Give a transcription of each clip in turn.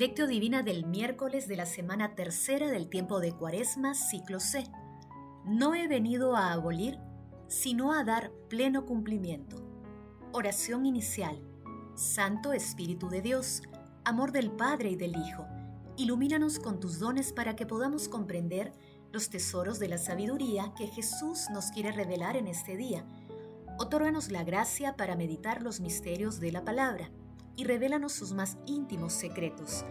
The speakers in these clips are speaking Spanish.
Lectio Divina del miércoles de la semana tercera del tiempo de Cuaresma, ciclo C. No he venido a abolir, sino a dar pleno cumplimiento. Oración inicial. Santo Espíritu de Dios, amor del Padre y del Hijo, ilumínanos con tus dones para que podamos comprender los tesoros de la sabiduría que Jesús nos quiere revelar en este día. Otórganos la gracia para meditar los misterios de la palabra y revélanos sus más íntimos secretos.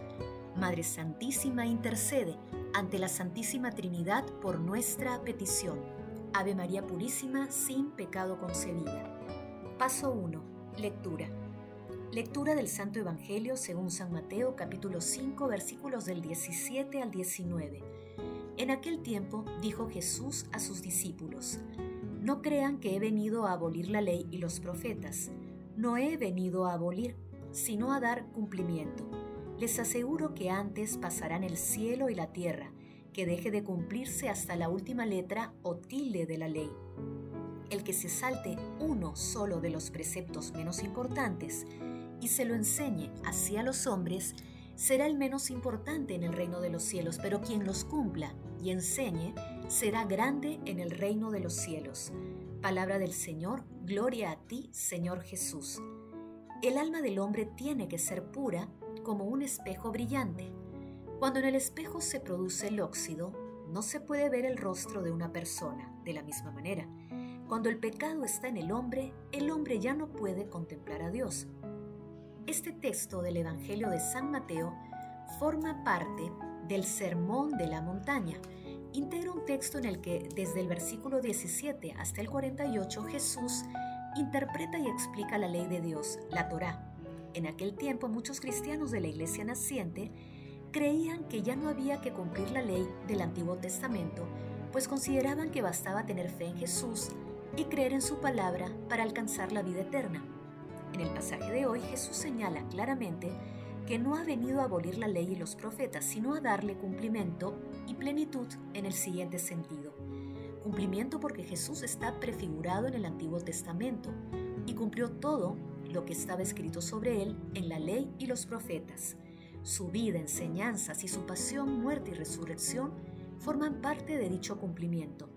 Madre Santísima intercede ante la Santísima Trinidad por nuestra petición. Ave María Purísima, sin pecado concebida. Paso 1. Lectura. Lectura del Santo Evangelio según San Mateo capítulo 5 versículos del 17 al 19. En aquel tiempo dijo Jesús a sus discípulos, No crean que he venido a abolir la ley y los profetas. No he venido a abolir, sino a dar cumplimiento. Les aseguro que antes pasarán el cielo y la tierra, que deje de cumplirse hasta la última letra o tilde de la ley. El que se salte uno solo de los preceptos menos importantes y se lo enseñe hacia los hombres, será el menos importante en el reino de los cielos, pero quien los cumpla y enseñe será grande en el reino de los cielos. Palabra del Señor, gloria a ti, Señor Jesús. El alma del hombre tiene que ser pura como un espejo brillante. Cuando en el espejo se produce el óxido, no se puede ver el rostro de una persona. De la misma manera, cuando el pecado está en el hombre, el hombre ya no puede contemplar a Dios. Este texto del Evangelio de San Mateo forma parte del Sermón de la Montaña. Integra un texto en el que desde el versículo 17 hasta el 48 Jesús interpreta y explica la ley de Dios, la Torá. En aquel tiempo muchos cristianos de la iglesia naciente creían que ya no había que cumplir la ley del Antiguo Testamento, pues consideraban que bastaba tener fe en Jesús y creer en su palabra para alcanzar la vida eterna. En el pasaje de hoy Jesús señala claramente que no ha venido a abolir la ley y los profetas, sino a darle cumplimiento y plenitud en el siguiente sentido. Cumplimiento porque Jesús está prefigurado en el Antiguo Testamento y cumplió todo lo que estaba escrito sobre él en la ley y los profetas. Su vida, enseñanzas y su pasión, muerte y resurrección forman parte de dicho cumplimiento.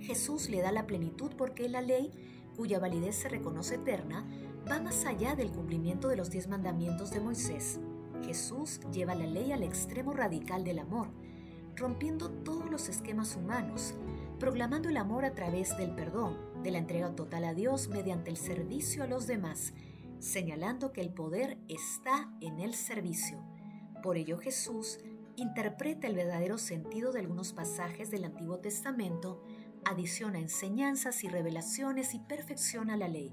Jesús le da la plenitud porque la ley, cuya validez se reconoce eterna, va más allá del cumplimiento de los diez mandamientos de Moisés. Jesús lleva la ley al extremo radical del amor, rompiendo todos los esquemas humanos, proclamando el amor a través del perdón, de la entrega total a Dios mediante el servicio a los demás, señalando que el poder está en el servicio. Por ello Jesús interpreta el verdadero sentido de algunos pasajes del Antiguo Testamento, adiciona enseñanzas y revelaciones y perfecciona la ley.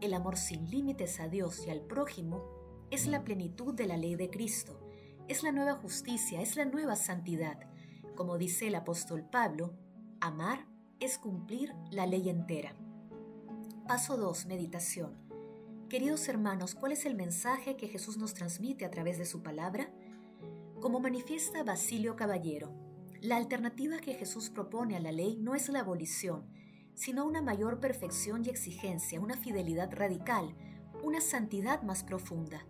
El amor sin límites a Dios y al prójimo es la plenitud de la ley de Cristo, es la nueva justicia, es la nueva santidad. Como dice el apóstol Pablo, Amar es cumplir la ley entera. Paso 2. Meditación. Queridos hermanos, ¿cuál es el mensaje que Jesús nos transmite a través de su palabra? Como manifiesta Basilio Caballero, la alternativa que Jesús propone a la ley no es la abolición, sino una mayor perfección y exigencia, una fidelidad radical, una santidad más profunda.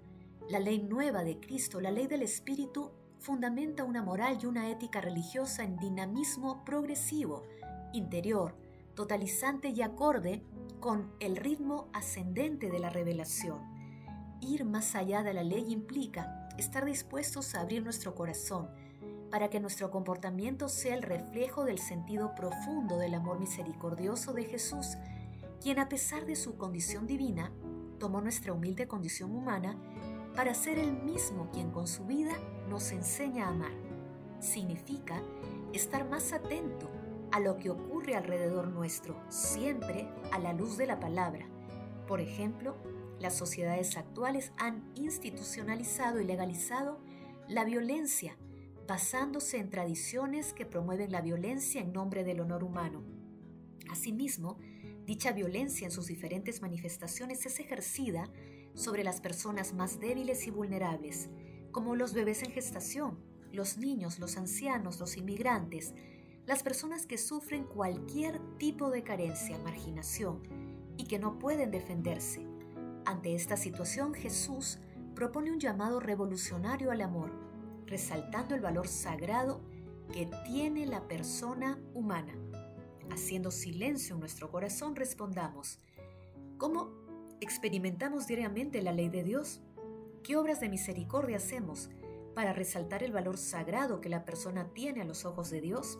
La ley nueva de Cristo, la ley del Espíritu, fundamenta una moral y una ética religiosa en dinamismo progresivo, interior, totalizante y acorde con el ritmo ascendente de la revelación. Ir más allá de la ley implica estar dispuestos a abrir nuestro corazón para que nuestro comportamiento sea el reflejo del sentido profundo del amor misericordioso de Jesús, quien a pesar de su condición divina, tomó nuestra humilde condición humana para ser el mismo quien con su vida nos enseña a amar. Significa estar más atento a lo que ocurre alrededor nuestro, siempre a la luz de la palabra. Por ejemplo, las sociedades actuales han institucionalizado y legalizado la violencia, basándose en tradiciones que promueven la violencia en nombre del honor humano. Asimismo, dicha violencia en sus diferentes manifestaciones es ejercida sobre las personas más débiles y vulnerables, como los bebés en gestación, los niños, los ancianos, los inmigrantes, las personas que sufren cualquier tipo de carencia, marginación y que no pueden defenderse. Ante esta situación, Jesús propone un llamado revolucionario al amor, resaltando el valor sagrado que tiene la persona humana. Haciendo silencio en nuestro corazón, respondamos, ¿cómo experimentamos diariamente la ley de Dios? ¿Qué obras de misericordia hacemos para resaltar el valor sagrado que la persona tiene a los ojos de Dios?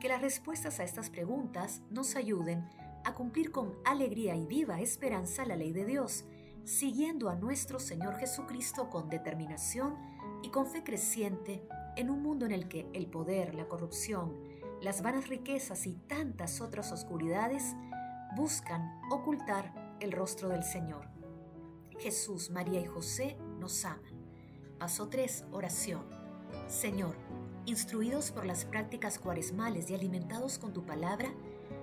Que las respuestas a estas preguntas nos ayuden a cumplir con alegría y viva esperanza la ley de Dios, siguiendo a nuestro Señor Jesucristo con determinación y con fe creciente en un mundo en el que el poder, la corrupción, las vanas riquezas y tantas otras oscuridades buscan ocultar el rostro del Señor. Jesús, María y José nos aman. Paso 3. Oración. Señor, instruidos por las prácticas cuaresmales y alimentados con tu palabra,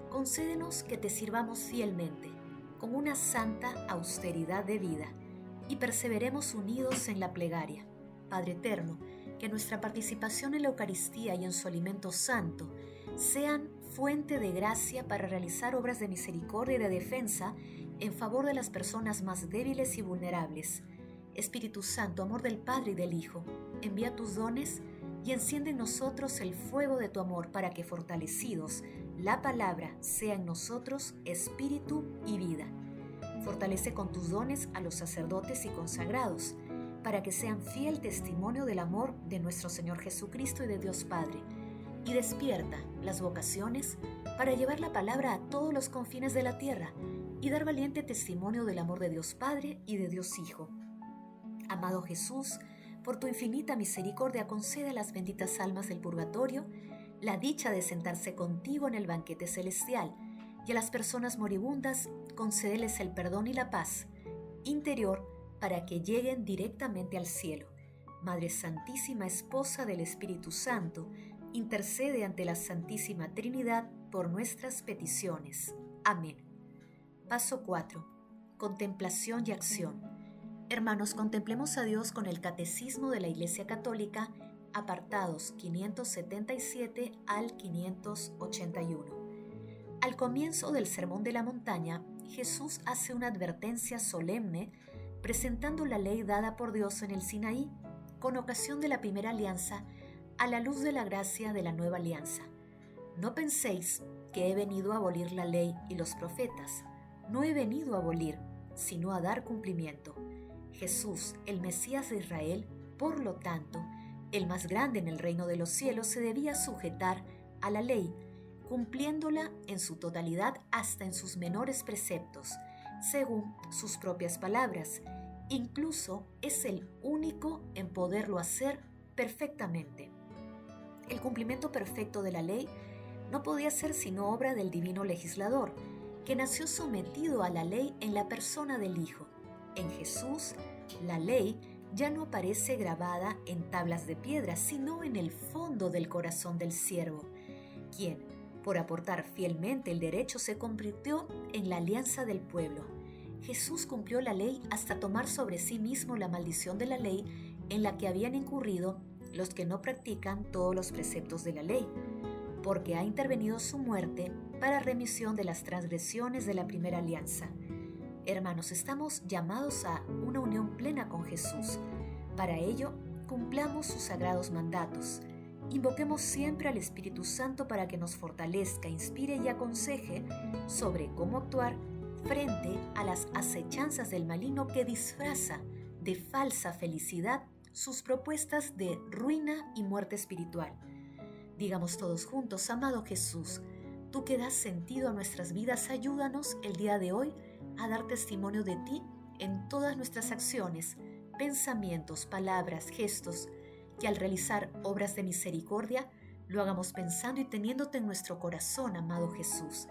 concédenos que te sirvamos fielmente, con una santa austeridad de vida, y perseveremos unidos en la plegaria. Padre Eterno, que nuestra participación en la Eucaristía y en su alimento santo sean fuente de gracia para realizar obras de misericordia y de defensa en favor de las personas más débiles y vulnerables. Espíritu Santo, amor del Padre y del Hijo, envía tus dones y enciende en nosotros el fuego de tu amor para que fortalecidos la palabra sea en nosotros espíritu y vida. Fortalece con tus dones a los sacerdotes y consagrados, para que sean fiel testimonio del amor de nuestro Señor Jesucristo y de Dios Padre, y despierta las vocaciones para llevar la palabra a todos los confines de la tierra y dar valiente testimonio del amor de Dios Padre y de Dios Hijo. Amado Jesús, por tu infinita misericordia concede a las benditas almas del purgatorio la dicha de sentarse contigo en el banquete celestial, y a las personas moribundas concédeles el perdón y la paz interior para que lleguen directamente al cielo. Madre Santísima, Esposa del Espíritu Santo, intercede ante la Santísima Trinidad por nuestras peticiones. Amén. Paso 4. Contemplación y acción. Hermanos, contemplemos a Dios con el Catecismo de la Iglesia Católica apartados 577 al 581. Al comienzo del Sermón de la Montaña, Jesús hace una advertencia solemne presentando la ley dada por Dios en el Sinaí con ocasión de la primera alianza a la luz de la gracia de la nueva alianza. No penséis que he venido a abolir la ley y los profetas. No he venido a abolir, sino a dar cumplimiento. Jesús, el Mesías de Israel, por lo tanto, el más grande en el reino de los cielos se debía sujetar a la ley, cumpliéndola en su totalidad hasta en sus menores preceptos, según sus propias palabras. Incluso es el único en poderlo hacer perfectamente. El cumplimiento perfecto de la ley no podía ser sino obra del divino legislador, que nació sometido a la ley en la persona del Hijo. En Jesús, la ley ya no aparece grabada en tablas de piedra, sino en el fondo del corazón del siervo, quien, por aportar fielmente el derecho, se convirtió en la alianza del pueblo. Jesús cumplió la ley hasta tomar sobre sí mismo la maldición de la ley en la que habían incurrido los que no practican todos los preceptos de la ley, porque ha intervenido su muerte para remisión de las transgresiones de la primera alianza Hermanos, estamos llamados a una unión plena con Jesús. Para ello, cumplamos sus sagrados mandatos. Invoquemos siempre al Espíritu Santo para que nos fortalezca, inspire y aconseje sobre cómo actuar frente a las acechanzas del maligno que disfraza de falsa felicidad sus propuestas de ruina y muerte espiritual. Digamos todos juntos, amado Jesús, tú que das sentido a nuestras vidas, ayúdanos el día de hoy a dar testimonio de ti en todas nuestras acciones, pensamientos, palabras, gestos, que al realizar obras de misericordia lo hagamos pensando y teniéndote en nuestro corazón, amado Jesús.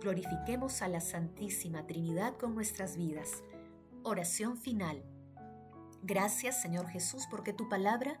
Glorifiquemos a la Santísima Trinidad con nuestras vidas. Oración final. Gracias, Señor Jesús, porque tu palabra